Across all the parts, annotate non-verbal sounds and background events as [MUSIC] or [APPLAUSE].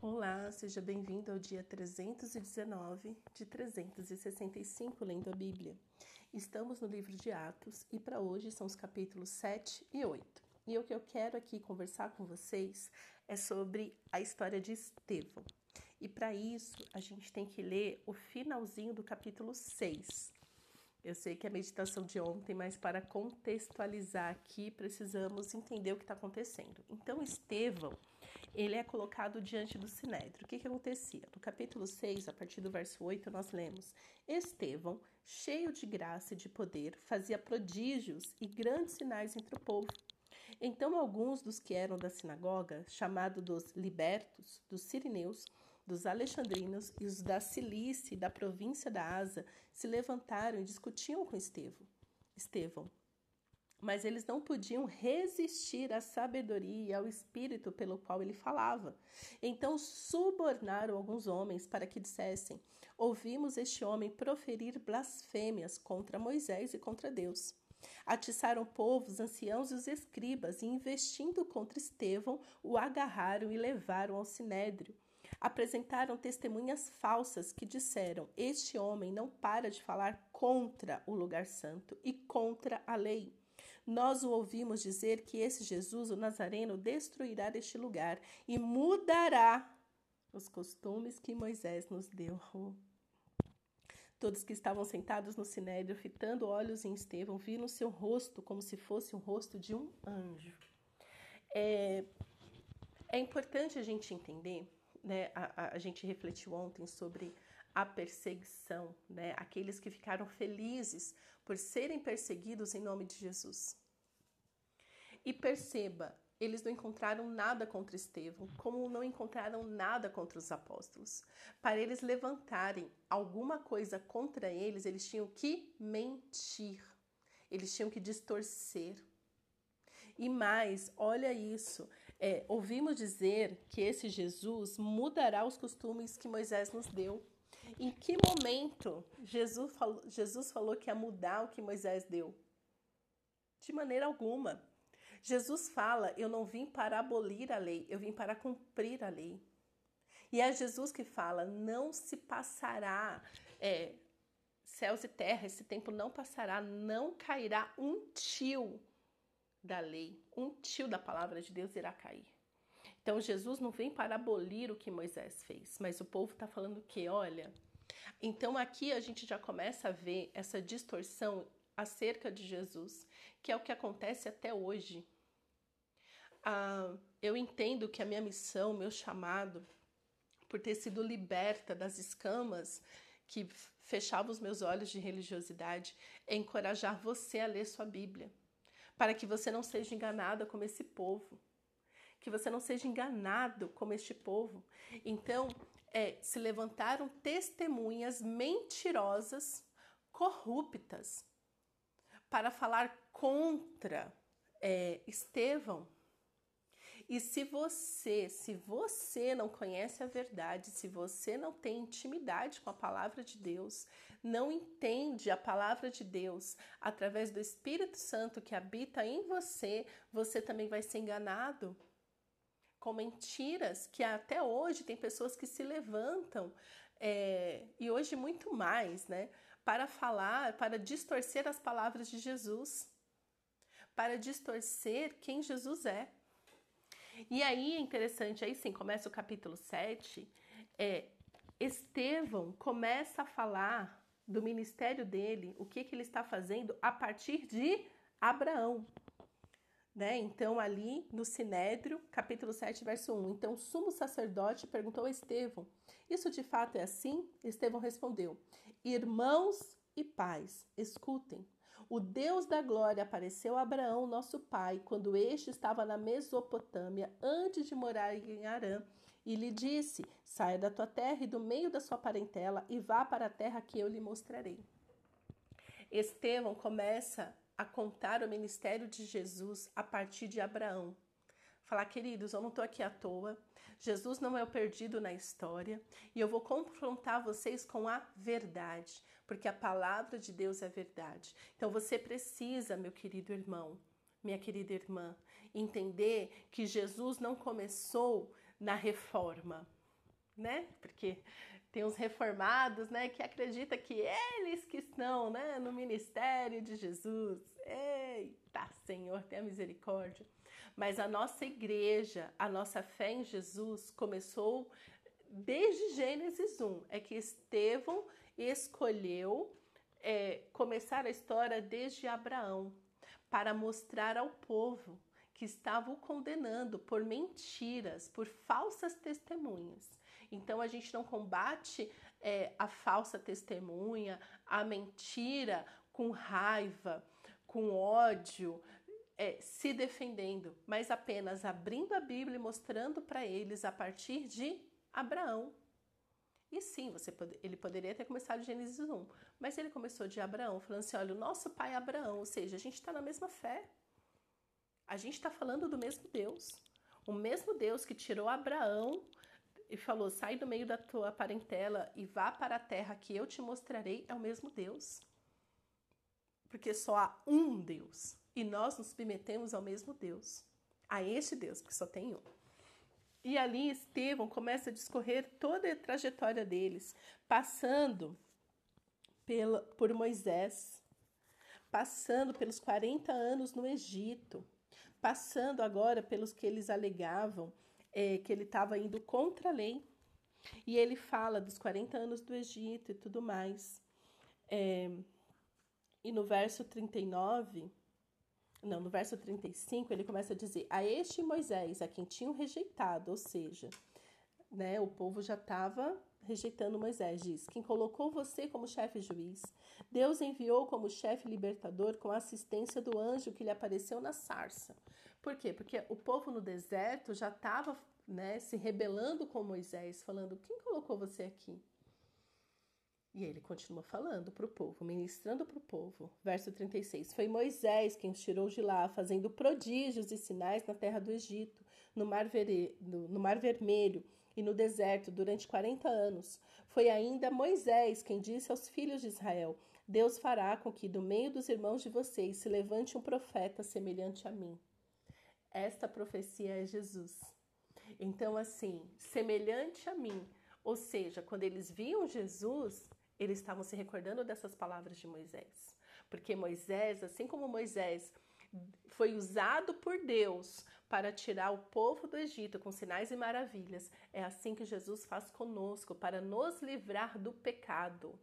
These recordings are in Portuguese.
Olá, seja bem-vindo ao dia 319 de 365 lendo a Bíblia. Estamos no livro de Atos e para hoje são os capítulos 7 e 8. E o que eu quero aqui conversar com vocês é sobre a história de Estevão. E para isso, a gente tem que ler o finalzinho do capítulo 6. Eu sei que é a meditação de ontem, mas para contextualizar aqui, precisamos entender o que está acontecendo. Então, Estevão, ele é colocado diante do Sinédrio. O que, que acontecia? No capítulo 6, a partir do verso 8, nós lemos: Estevão, cheio de graça e de poder, fazia prodígios e grandes sinais entre o povo. Então, alguns dos que eram da sinagoga, chamados dos libertos, dos sirineus, dos alexandrinos e os da Cilícia e da província da Asa se levantaram e discutiam com Estevão. Estevão. Mas eles não podiam resistir à sabedoria e ao espírito pelo qual ele falava. Então subornaram alguns homens para que dissessem: Ouvimos este homem proferir blasfêmias contra Moisés e contra Deus. Atiçaram o povo, os anciãos e os escribas, e investindo contra Estevão, o agarraram e levaram ao sinédrio apresentaram testemunhas falsas que disseram: Este homem não para de falar contra o lugar santo e contra a lei. Nós o ouvimos dizer que esse Jesus, o Nazareno, destruirá este lugar e mudará os costumes que Moisés nos deu. Todos que estavam sentados no sinédrio, fitando olhos em Estevão, viram seu rosto como se fosse o rosto de um anjo. É, é importante a gente entender né, a, a gente refletiu ontem sobre a perseguição, né, aqueles que ficaram felizes por serem perseguidos em nome de Jesus. E perceba, eles não encontraram nada contra Estevão, como não encontraram nada contra os apóstolos. Para eles levantarem alguma coisa contra eles, eles tinham que mentir, eles tinham que distorcer. E mais, olha isso, é, ouvimos dizer que esse Jesus mudará os costumes que Moisés nos deu. Em que momento Jesus falou, Jesus falou que ia mudar o que Moisés deu? De maneira alguma. Jesus fala: Eu não vim para abolir a lei, eu vim para cumprir a lei. E é Jesus que fala: Não se passará é, céus e terra, esse tempo não passará, não cairá um tio da lei, um tio da palavra de Deus irá cair. Então Jesus não vem para abolir o que Moisés fez, mas o povo está falando que, olha. Então aqui a gente já começa a ver essa distorção acerca de Jesus, que é o que acontece até hoje. Ah, eu entendo que a minha missão, meu chamado, por ter sido liberta das escamas que fechavam os meus olhos de religiosidade, é encorajar você a ler sua Bíblia para que você não seja enganada como esse povo. Que você não seja enganado como este povo. Então, é, se levantaram testemunhas mentirosas, corruptas, para falar contra é, Estevão. E se você, se você não conhece a verdade, se você não tem intimidade com a palavra de Deus, não entende a palavra de Deus através do Espírito Santo que habita em você, você também vai ser enganado com mentiras que até hoje tem pessoas que se levantam é, e hoje muito mais, né? Para falar, para distorcer as palavras de Jesus, para distorcer quem Jesus é. E aí é interessante, aí sim, começa o capítulo 7, é, Estevão começa a falar do ministério dele, o que, que ele está fazendo a partir de Abraão. Né? Então, ali no Sinédrio, capítulo 7, verso 1. Então, o sumo sacerdote perguntou a Estevão: Isso de fato é assim? Estevão respondeu: Irmãos e pais, escutem. O Deus da glória apareceu a Abraão, nosso pai, quando este estava na Mesopotâmia, antes de morar em Arã, e lhe disse: Saia da tua terra e do meio da sua parentela e vá para a terra que eu lhe mostrarei. Estevão começa a contar o ministério de Jesus a partir de Abraão. Falar, queridos, eu não estou aqui à toa. Jesus não é o perdido na história e eu vou confrontar vocês com a verdade porque a palavra de Deus é verdade. Então você precisa, meu querido irmão, minha querida irmã, entender que Jesus não começou na reforma. né? Porque tem os reformados, né, que acredita que eles que estão, né, no ministério de Jesus. Eita, Senhor, tenha misericórdia. Mas a nossa igreja, a nossa fé em Jesus começou desde Gênesis 1. É que Estevão escolheu é, começar a história desde Abraão para mostrar ao povo que estava o condenando por mentiras, por falsas testemunhas. Então a gente não combate é, a falsa testemunha, a mentira com raiva, com ódio, é, se defendendo, mas apenas abrindo a Bíblia e mostrando para eles a partir de Abraão. E sim, você pode, ele poderia ter começado Gênesis 1, mas ele começou de Abraão, falando assim: olha, o nosso pai é Abraão, ou seja, a gente está na mesma fé. A gente está falando do mesmo Deus. O mesmo Deus que tirou Abraão e falou: sai do meio da tua parentela e vá para a terra que eu te mostrarei, é o mesmo Deus. Porque só há um Deus. E nós nos submetemos ao mesmo Deus. A este Deus, porque só tem um. E ali Estevão começa a discorrer toda a trajetória deles, passando pela, por Moisés, passando pelos 40 anos no Egito, passando agora pelos que eles alegavam é, que ele estava indo contra a lei. E ele fala dos 40 anos do Egito e tudo mais. É, e no verso 39, não, no verso 35, ele começa a dizer: A este Moisés, a quem tinham rejeitado, ou seja, né, o povo já estava rejeitando Moisés, diz: Quem colocou você como chefe juiz, Deus enviou como chefe libertador com a assistência do anjo que lhe apareceu na sarça. Por quê? Porque o povo no deserto já estava né, se rebelando com Moisés, falando: Quem colocou você aqui? E ele continua falando para o povo, ministrando para o povo. Verso 36. Foi Moisés quem os tirou de lá, fazendo prodígios e sinais na terra do Egito, no Mar, Vere... no Mar Vermelho e no deserto durante 40 anos. Foi ainda Moisés quem disse aos filhos de Israel: Deus fará com que do meio dos irmãos de vocês se levante um profeta semelhante a mim. Esta profecia é Jesus. Então, assim, semelhante a mim, ou seja, quando eles viam Jesus, eles estavam se recordando dessas palavras de Moisés. Porque Moisés, assim como Moisés foi usado por Deus para tirar o povo do Egito com sinais e maravilhas, é assim que Jesus faz conosco para nos livrar do pecado.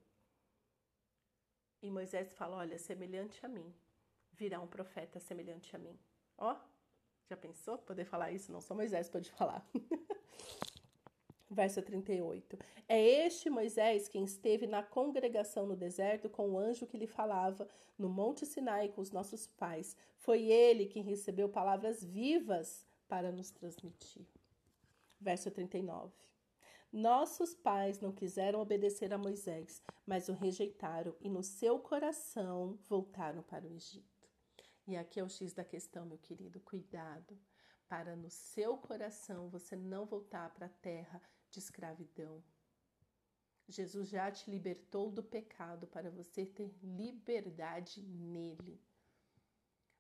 E Moisés fala: Olha, semelhante a mim, virá um profeta semelhante a mim. Ó, já pensou poder falar isso? Não só Moisés pode falar. [LAUGHS] Verso 38. É este Moisés quem esteve na congregação no deserto com o anjo que lhe falava no Monte Sinai com os nossos pais. Foi ele quem recebeu palavras vivas para nos transmitir. Verso 39. Nossos pais não quiseram obedecer a Moisés, mas o rejeitaram e no seu coração voltaram para o Egito. E aqui é o X da questão, meu querido. Cuidado para no seu coração você não voltar para a terra de escravidão. Jesus já te libertou do pecado para você ter liberdade nele.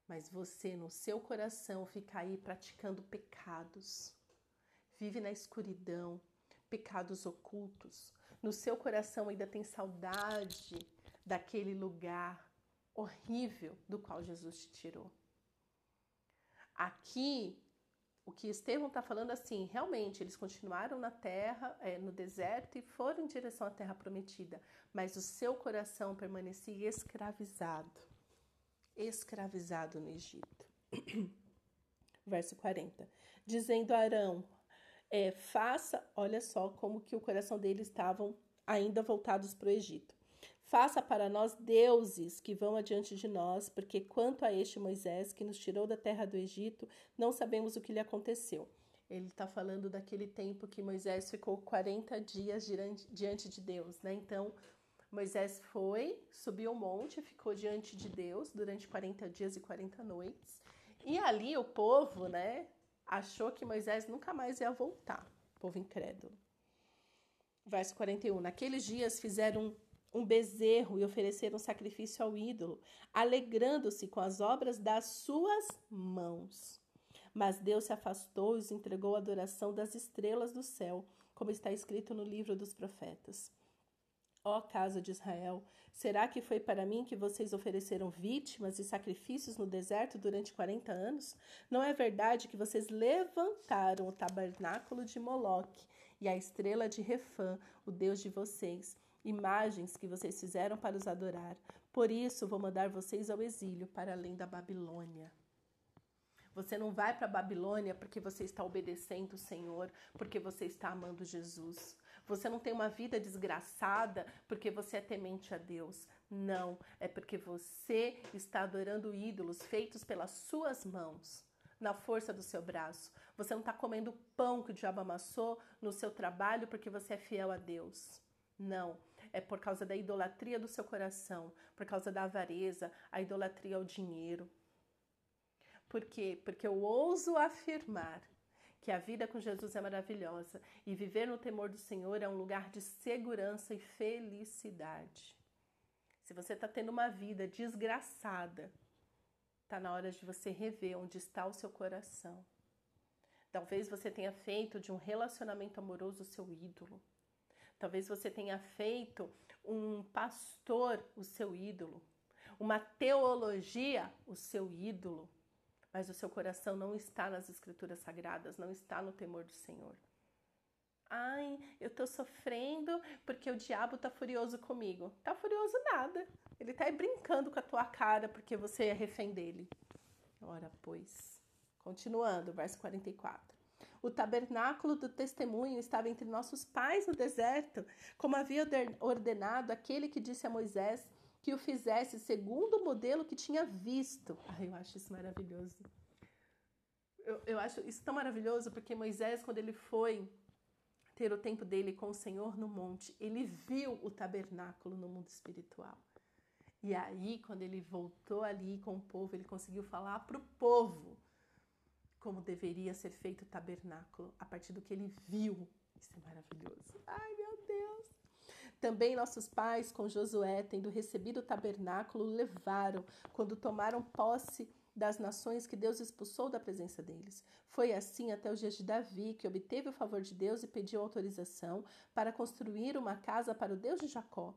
Mas você, no seu coração, fica aí praticando pecados. Vive na escuridão, pecados ocultos. No seu coração ainda tem saudade daquele lugar horrível do qual Jesus te tirou. Aqui, o que Estevão está falando assim, realmente eles continuaram na terra, é, no deserto e foram em direção à terra prometida, mas o seu coração permanecia escravizado, escravizado no Egito. [CLEARS THROAT] Verso 40. Dizendo a Arão, é, faça, olha só como que o coração deles estavam ainda voltados para o Egito. Faça para nós deuses que vão adiante de nós, porque quanto a este Moisés que nos tirou da terra do Egito, não sabemos o que lhe aconteceu. Ele está falando daquele tempo que Moisés ficou 40 dias diante de Deus, né? Então, Moisés foi, subiu o monte, ficou diante de Deus durante 40 dias e 40 noites. E ali o povo, né, achou que Moisés nunca mais ia voltar, povo incrédulo. Verso 41. Naqueles dias fizeram um bezerro e ofereceram sacrifício ao ídolo, alegrando-se com as obras das suas mãos. Mas Deus se afastou e os entregou à adoração das estrelas do céu, como está escrito no livro dos profetas. Ó casa de Israel, será que foi para mim que vocês ofereceram vítimas e sacrifícios no deserto durante quarenta anos? Não é verdade que vocês levantaram o tabernáculo de Moloque e a estrela de Refã, o deus de vocês, imagens que vocês fizeram para os adorar? Por isso vou mandar vocês ao exílio para além da Babilônia. Você não vai para a Babilônia porque você está obedecendo o Senhor, porque você está amando Jesus. Você não tem uma vida desgraçada porque você é temente a Deus. Não, é porque você está adorando ídolos feitos pelas suas mãos, na força do seu braço. Você não está comendo pão que o diabo amassou no seu trabalho porque você é fiel a Deus. Não, é por causa da idolatria do seu coração, por causa da avareza, a idolatria ao dinheiro. Por quê? Porque eu ouso afirmar que a vida com Jesus é maravilhosa e viver no temor do Senhor é um lugar de segurança e felicidade. Se você está tendo uma vida desgraçada, está na hora de você rever onde está o seu coração. Talvez você tenha feito de um relacionamento amoroso o seu ídolo. Talvez você tenha feito um pastor o seu ídolo, uma teologia o seu ídolo mas o seu coração não está nas escrituras sagradas, não está no temor do Senhor. Ai, eu tô sofrendo porque o diabo tá furioso comigo. Tá furioso nada. Ele tá aí brincando com a tua cara porque você é refém dele. Ora, pois. Continuando, verso 44. O tabernáculo do testemunho estava entre nossos pais no deserto, como havia ordenado aquele que disse a Moisés: que o fizesse segundo o modelo que tinha visto. Ai, eu acho isso maravilhoso. Eu, eu acho isso tão maravilhoso porque Moisés, quando ele foi ter o tempo dele com o Senhor no monte, ele viu o tabernáculo no mundo espiritual. E aí, quando ele voltou ali com o povo, ele conseguiu falar para o povo como deveria ser feito o tabernáculo, a partir do que ele viu. Isso é maravilhoso. Ai, meu Deus! Também nossos pais, com Josué, tendo recebido o tabernáculo, levaram quando tomaram posse das nações que Deus expulsou da presença deles. Foi assim até os dias de Davi, que obteve o favor de Deus e pediu autorização para construir uma casa para o Deus de Jacó.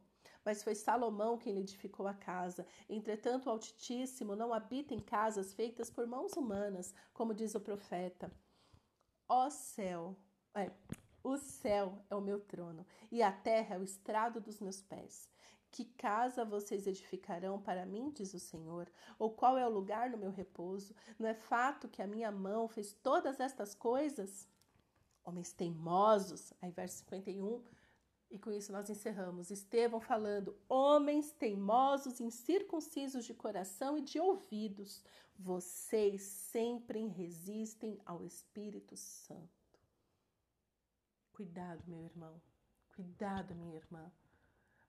Mas foi Salomão quem lhe edificou a casa. Entretanto, o Altíssimo não habita em casas feitas por mãos humanas, como diz o profeta. Ó céu, é, o céu é o meu trono e a terra é o estrado dos meus pés. Que casa vocês edificarão para mim, diz o Senhor? Ou qual é o lugar no meu repouso? Não é fato que a minha mão fez todas estas coisas? Homens teimosos, aí verso 51, e com isso nós encerramos. Estevão falando: Homens teimosos, incircuncisos de coração e de ouvidos, vocês sempre resistem ao Espírito Santo. Cuidado, meu irmão. Cuidado, minha irmã,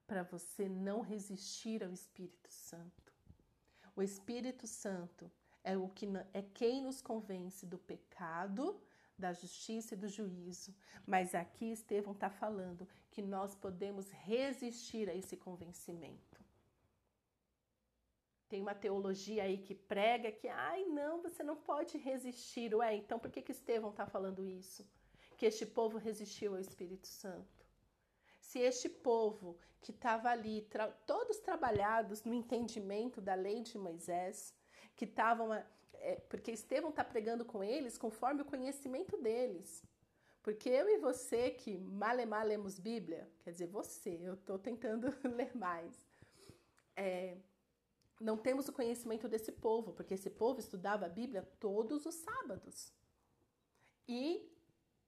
para você não resistir ao Espírito Santo. O Espírito Santo é o que é quem nos convence do pecado, da justiça e do juízo. Mas aqui Estevão está falando que nós podemos resistir a esse convencimento. Tem uma teologia aí que prega que, ai, não, você não pode resistir. Ué, então por que, que Estevão está falando isso? que este povo resistiu ao Espírito Santo. Se este povo que estava ali, tra todos trabalhados no entendimento da lei de Moisés, que estavam. É, porque Estevão está pregando com eles conforme o conhecimento deles. Porque eu e você que malemar lemos Bíblia, quer dizer, você, eu estou tentando [LAUGHS] ler mais, é, não temos o conhecimento desse povo, porque esse povo estudava a Bíblia todos os sábados. E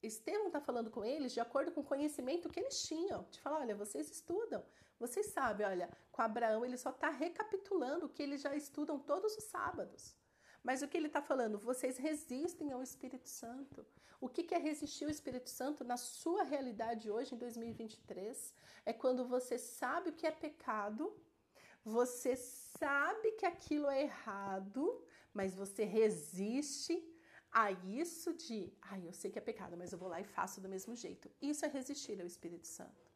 Estevão está falando com eles de acordo com o conhecimento que eles tinham. De falar, olha, vocês estudam, vocês sabem, olha, com Abraão ele só está recapitulando o que eles já estudam todos os sábados. Mas o que ele está falando? Vocês resistem ao Espírito Santo. O que, é resistir ao Espírito Santo na sua realidade hoje, em 2023? É quando você sabe o que é pecado, você sabe que aquilo é errado, mas você resiste a isso de, ai, eu sei que é pecado, mas eu vou lá e faço do mesmo jeito. Isso é resistir ao Espírito Santo.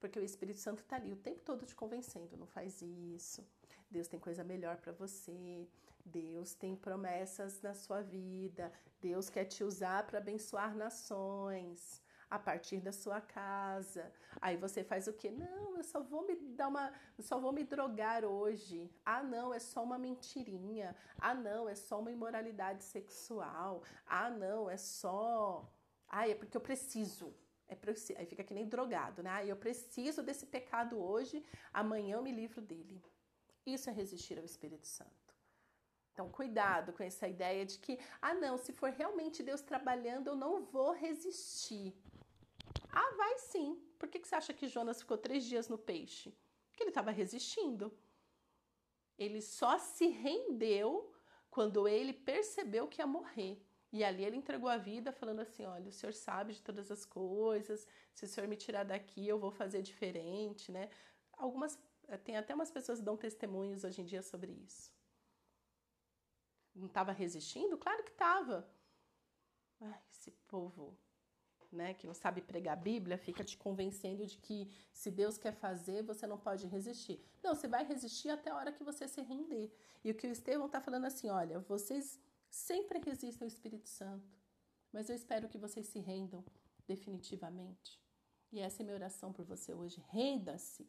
Porque o Espírito Santo está ali o tempo todo te convencendo, não faz isso. Deus tem coisa melhor para você. Deus tem promessas na sua vida. Deus quer te usar para abençoar nações. a partir da sua casa. Aí você faz o quê? Não, eu só vou me dar uma, só vou me drogar hoje. Ah, não, é só uma mentirinha. Ah, não, é só uma imoralidade sexual. Ah, não, é só, ah, é porque eu preciso. É preciso. Aí fica que nem drogado, né? Ah, eu preciso desse pecado hoje, amanhã eu me livro dele. Isso é resistir ao Espírito Santo. Então, cuidado com essa ideia de que, ah, não, se for realmente Deus trabalhando, eu não vou resistir. Ah, vai sim. Por que, que você acha que Jonas ficou três dias no peixe? Porque ele estava resistindo. Ele só se rendeu quando ele percebeu que ia morrer. E ali ele entregou a vida, falando assim: Olha, o senhor sabe de todas as coisas, se o senhor me tirar daqui, eu vou fazer diferente, né? Algumas, tem até umas pessoas que dão testemunhos hoje em dia sobre isso. Não estava resistindo? Claro que estava. Esse povo né, que não sabe pregar a Bíblia, fica te convencendo de que se Deus quer fazer, você não pode resistir. Não, você vai resistir até a hora que você se render. E o que o Estevão está falando assim: olha, vocês sempre resistem ao Espírito Santo, mas eu espero que vocês se rendam definitivamente. E essa é minha oração por você hoje. Renda-se,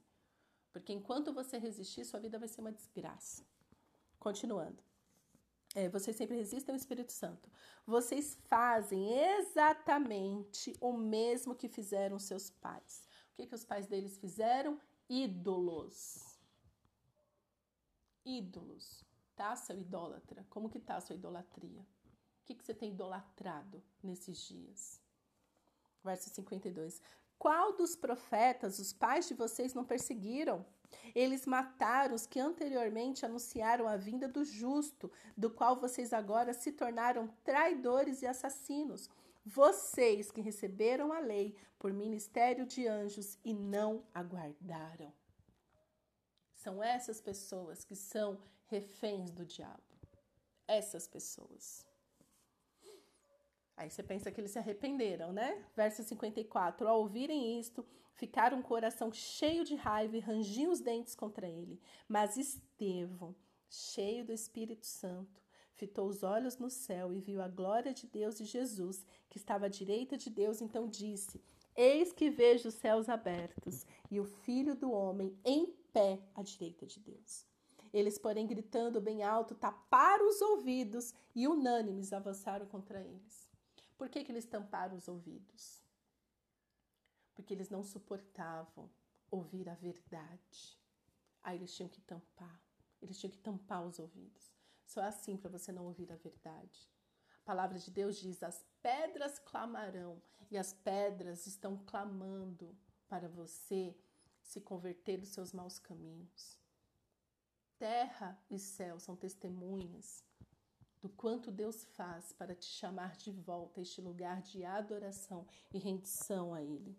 porque enquanto você resistir, sua vida vai ser uma desgraça. Continuando. É, vocês sempre resistem ao Espírito Santo. Vocês fazem exatamente o mesmo que fizeram seus pais. O que, que os pais deles fizeram? Ídolos. Ídolos. Tá, seu idólatra? Como que tá a sua idolatria? O que, que você tem idolatrado nesses dias? Verso 52. Qual dos profetas os pais de vocês não perseguiram? Eles mataram os que anteriormente anunciaram a vinda do justo, do qual vocês agora se tornaram traidores e assassinos. Vocês que receberam a lei por ministério de anjos e não aguardaram. São essas pessoas que são reféns do diabo. Essas pessoas. Aí você pensa que eles se arrependeram, né? Verso 54. Ao ouvirem isto, ficaram o coração cheio de raiva e rangiam os dentes contra ele. Mas Estevão, cheio do Espírito Santo, fitou os olhos no céu e viu a glória de Deus e Jesus, que estava à direita de Deus, então disse: Eis que vejo os céus abertos e o Filho do Homem em pé à direita de Deus. Eles, porém, gritando bem alto, taparam os ouvidos e unânimes avançaram contra eles. Por que, que eles tamparam os ouvidos? Porque eles não suportavam ouvir a verdade. Aí eles tinham que tampar. Eles tinham que tampar os ouvidos. Só assim para você não ouvir a verdade. A palavra de Deus diz: as pedras clamarão, e as pedras estão clamando para você se converter dos seus maus caminhos. Terra e céu são testemunhas do quanto Deus faz para te chamar de volta a este lugar de adoração e rendição a Ele.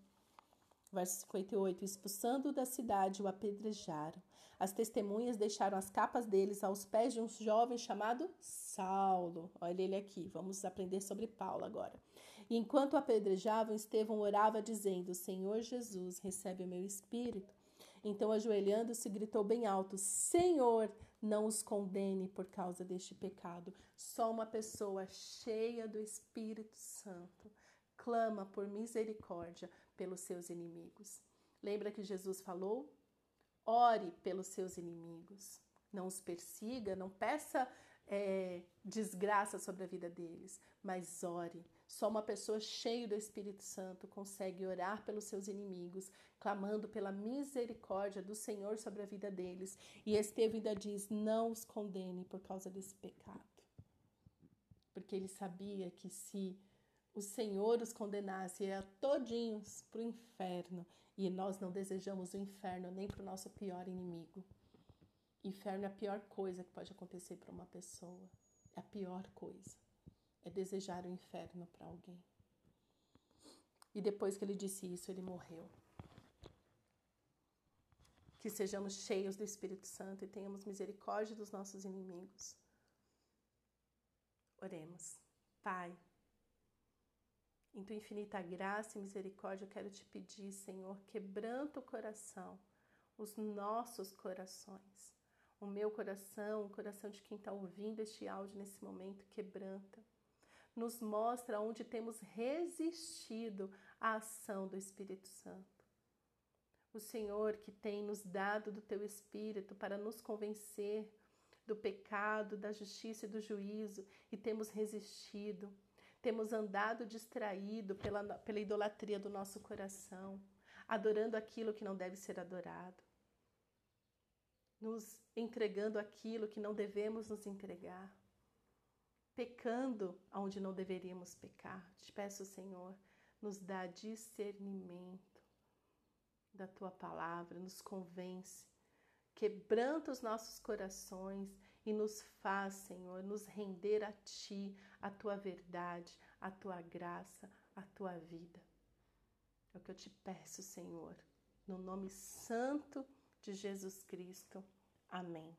Verso 58: Expulsando-o da cidade, o apedrejaram. As testemunhas deixaram as capas deles aos pés de um jovem chamado Saulo. Olha ele aqui, vamos aprender sobre Paulo agora. E enquanto o apedrejavam, Estevão orava, dizendo: Senhor Jesus, recebe o meu espírito. Então, ajoelhando-se, gritou bem alto: Senhor, não os condene por causa deste pecado. Só uma pessoa cheia do Espírito Santo clama por misericórdia pelos seus inimigos. Lembra que Jesus falou? Ore pelos seus inimigos. Não os persiga, não peça é, desgraça sobre a vida deles, mas ore. Só uma pessoa cheia do Espírito Santo consegue orar pelos seus inimigos, clamando pela misericórdia do Senhor sobre a vida deles. E Estevão ainda diz: não os condene por causa desse pecado. Porque ele sabia que se o Senhor os condenasse, ia todinhos para o inferno. E nós não desejamos o inferno nem para o nosso pior inimigo. Inferno é a pior coisa que pode acontecer para uma pessoa. É a pior coisa. É desejar o inferno para alguém. E depois que ele disse isso, ele morreu. Que sejamos cheios do Espírito Santo e tenhamos misericórdia dos nossos inimigos. Oremos. Pai, em tua infinita graça e misericórdia, eu quero te pedir, Senhor, quebranta o coração, os nossos corações o meu coração, o coração de quem está ouvindo este áudio nesse momento, quebranta. Nos mostra onde temos resistido a ação do Espírito Santo. O Senhor que tem nos dado do teu Espírito para nos convencer do pecado, da justiça e do juízo e temos resistido, temos andado distraído pela, pela idolatria do nosso coração, adorando aquilo que não deve ser adorado, nos entregando aquilo que não devemos nos entregar, pecando onde não deveríamos pecar. Te peço, Senhor, nos dá discernimento da tua palavra, nos convence, quebranta os nossos corações e nos faz, Senhor, nos render a ti, a tua verdade, a tua graça, a tua vida. É o que eu te peço, Senhor, no nome santo de Jesus Cristo. Amém.